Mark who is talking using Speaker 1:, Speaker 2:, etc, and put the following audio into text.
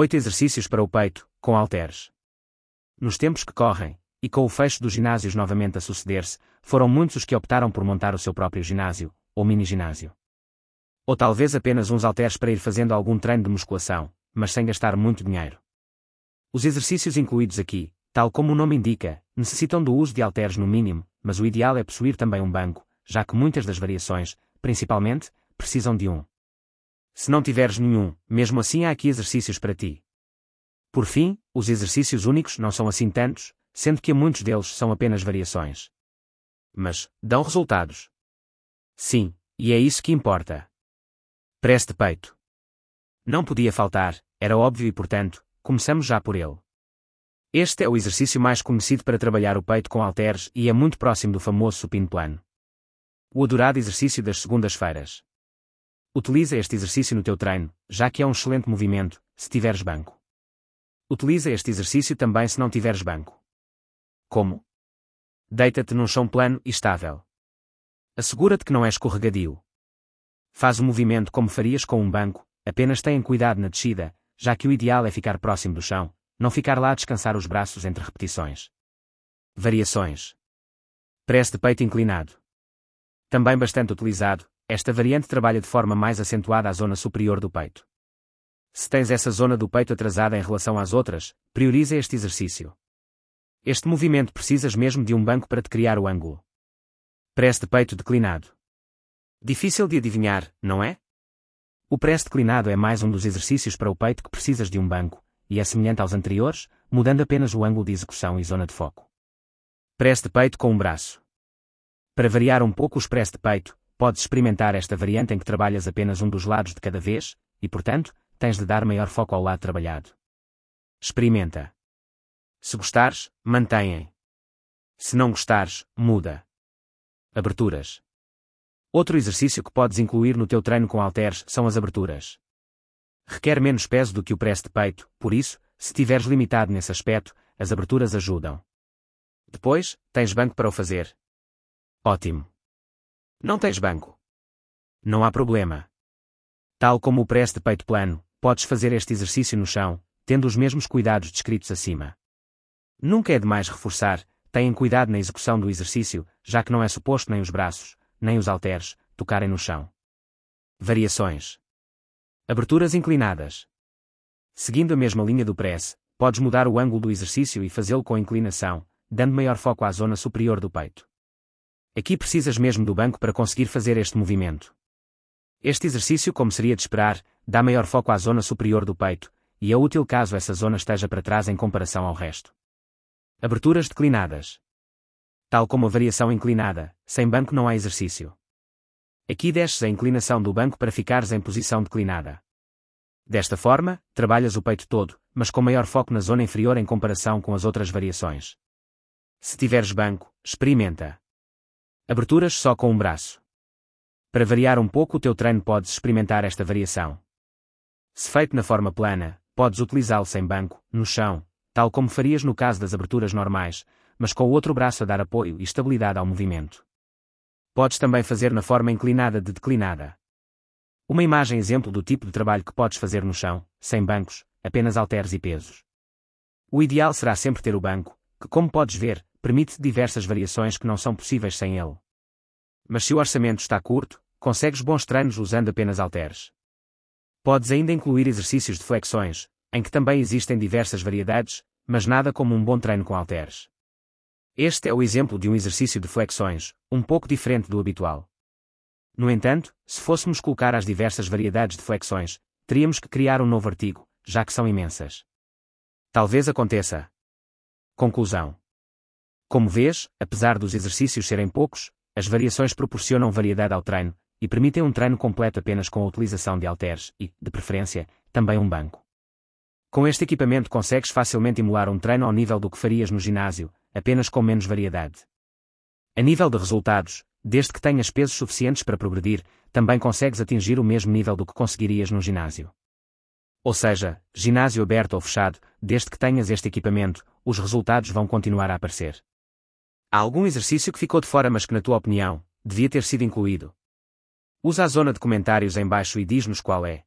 Speaker 1: 8 exercícios para o peito, com halteres. Nos tempos que correm, e com o fecho dos ginásios novamente a suceder-se, foram muitos os que optaram por montar o seu próprio ginásio, ou mini-ginásio. Ou talvez apenas uns halteres para ir fazendo algum treino de musculação, mas sem gastar muito dinheiro. Os exercícios incluídos aqui, tal como o nome indica, necessitam do uso de halteres no mínimo, mas o ideal é possuir também um banco, já que muitas das variações, principalmente, precisam de um. Se não tiveres nenhum, mesmo assim há aqui exercícios para ti. Por fim, os exercícios únicos não são assim tantos, sendo que muitos deles são apenas variações. Mas, dão resultados. Sim, e é isso que importa. Press de peito. Não podia faltar, era óbvio e portanto, começamos já por ele. Este é o exercício mais conhecido para trabalhar o peito com halteres e é muito próximo do famoso supino plano. O adorado exercício das segundas-feiras. Utiliza este exercício no teu treino, já que é um excelente movimento, se tiveres banco. Utiliza este exercício também se não tiveres banco. Como? Deita-te num chão plano e estável. Assegura-te que não é escorregadio. Faz o movimento como farias com um banco, apenas tenha cuidado na descida, já que o ideal é ficar próximo do chão, não ficar lá a descansar os braços entre repetições. Variações. Press de peito inclinado. Também bastante utilizado, esta variante trabalha de forma mais acentuada a zona superior do peito. Se tens essa zona do peito atrasada em relação às outras, prioriza este exercício. Este movimento precisas mesmo de um banco para te criar o ângulo. Press de peito declinado. Difícil de adivinhar, não é? O press declinado é mais um dos exercícios para o peito que precisas de um banco, e é semelhante aos anteriores, mudando apenas o ângulo de execução e zona de foco. Press de peito com um braço. Para variar um pouco o press de peito, podes experimentar esta variante em que trabalhas apenas um dos lados de cada vez, e portanto, tens de dar maior foco ao lado trabalhado. Experimenta. Se gostares, mantenha. Se não gostares, muda. Aberturas. Outro exercício que podes incluir no teu treino com halteres são as aberturas. Requer menos peso do que o press de peito, por isso, se tiveres limitado nesse aspecto, as aberturas ajudam. Depois, tens banco para o fazer. Ótimo. Não tens banco. Não há problema. Tal como o press de peito plano, podes fazer este exercício no chão, tendo os mesmos cuidados descritos acima. Nunca é demais reforçar, tenham cuidado na execução do exercício, já que não é suposto nem os braços, nem os halteres, tocarem no chão. Variações. Aberturas inclinadas. Seguindo a mesma linha do press, podes mudar o ângulo do exercício e fazê-lo com inclinação, dando maior foco à zona superior do peito. Aqui precisas mesmo do banco para conseguir fazer este movimento. Este exercício, como seria de esperar, dá maior foco à zona superior do peito, e é útil caso essa zona esteja para trás em comparação ao resto. Aberturas declinadas. Tal como a variação inclinada, sem banco não há exercício. Aqui desces a inclinação do banco para ficares em posição declinada. Desta forma, trabalhas o peito todo, mas com maior foco na zona inferior em comparação com as outras variações. Se tiveres banco, experimenta. Aberturas só com um braço. Para variar um pouco o teu treino podes experimentar esta variação. Se feito na forma plana, podes utilizá-lo sem banco, no chão, tal como farias no caso das aberturas normais, mas com o outro braço a dar apoio e estabilidade ao movimento. Podes também fazer na forma inclinada de declinada. Uma imagem exemplo do tipo de trabalho que podes fazer no chão, sem bancos, apenas halteres e pesos. O ideal será sempre ter o banco, que como podes ver, permite diversas variações que não são possíveis sem ele. Mas se o orçamento está curto, consegues bons treinos usando apenas halteres. Podes ainda incluir exercícios de flexões, em que também existem diversas variedades, mas nada como um bom treino com halteres. Este é o exemplo de um exercício de flexões, um pouco diferente do habitual. No entanto, se fôssemos colocar as diversas variedades de flexões, teríamos que criar um novo artigo, já que são imensas. Talvez aconteça. Conclusão. Como vês, apesar dos exercícios serem poucos, as variações proporcionam variedade ao treino e permitem um treino completo apenas com a utilização de halteres e, de preferência, também um banco. Com este equipamento consegues facilmente emular um treino ao nível do que farias no ginásio, apenas com menos variedade. A nível de resultados, desde que tenhas pesos suficientes para progredir, também consegues atingir o mesmo nível do que conseguirias no ginásio. Ou seja, ginásio aberto ou fechado, desde que tenhas este equipamento, os resultados vão continuar a aparecer. Há algum exercício que ficou de fora mas que na tua opinião, devia ter sido incluído? Usa a zona de comentários em baixo e diz-nos qual é.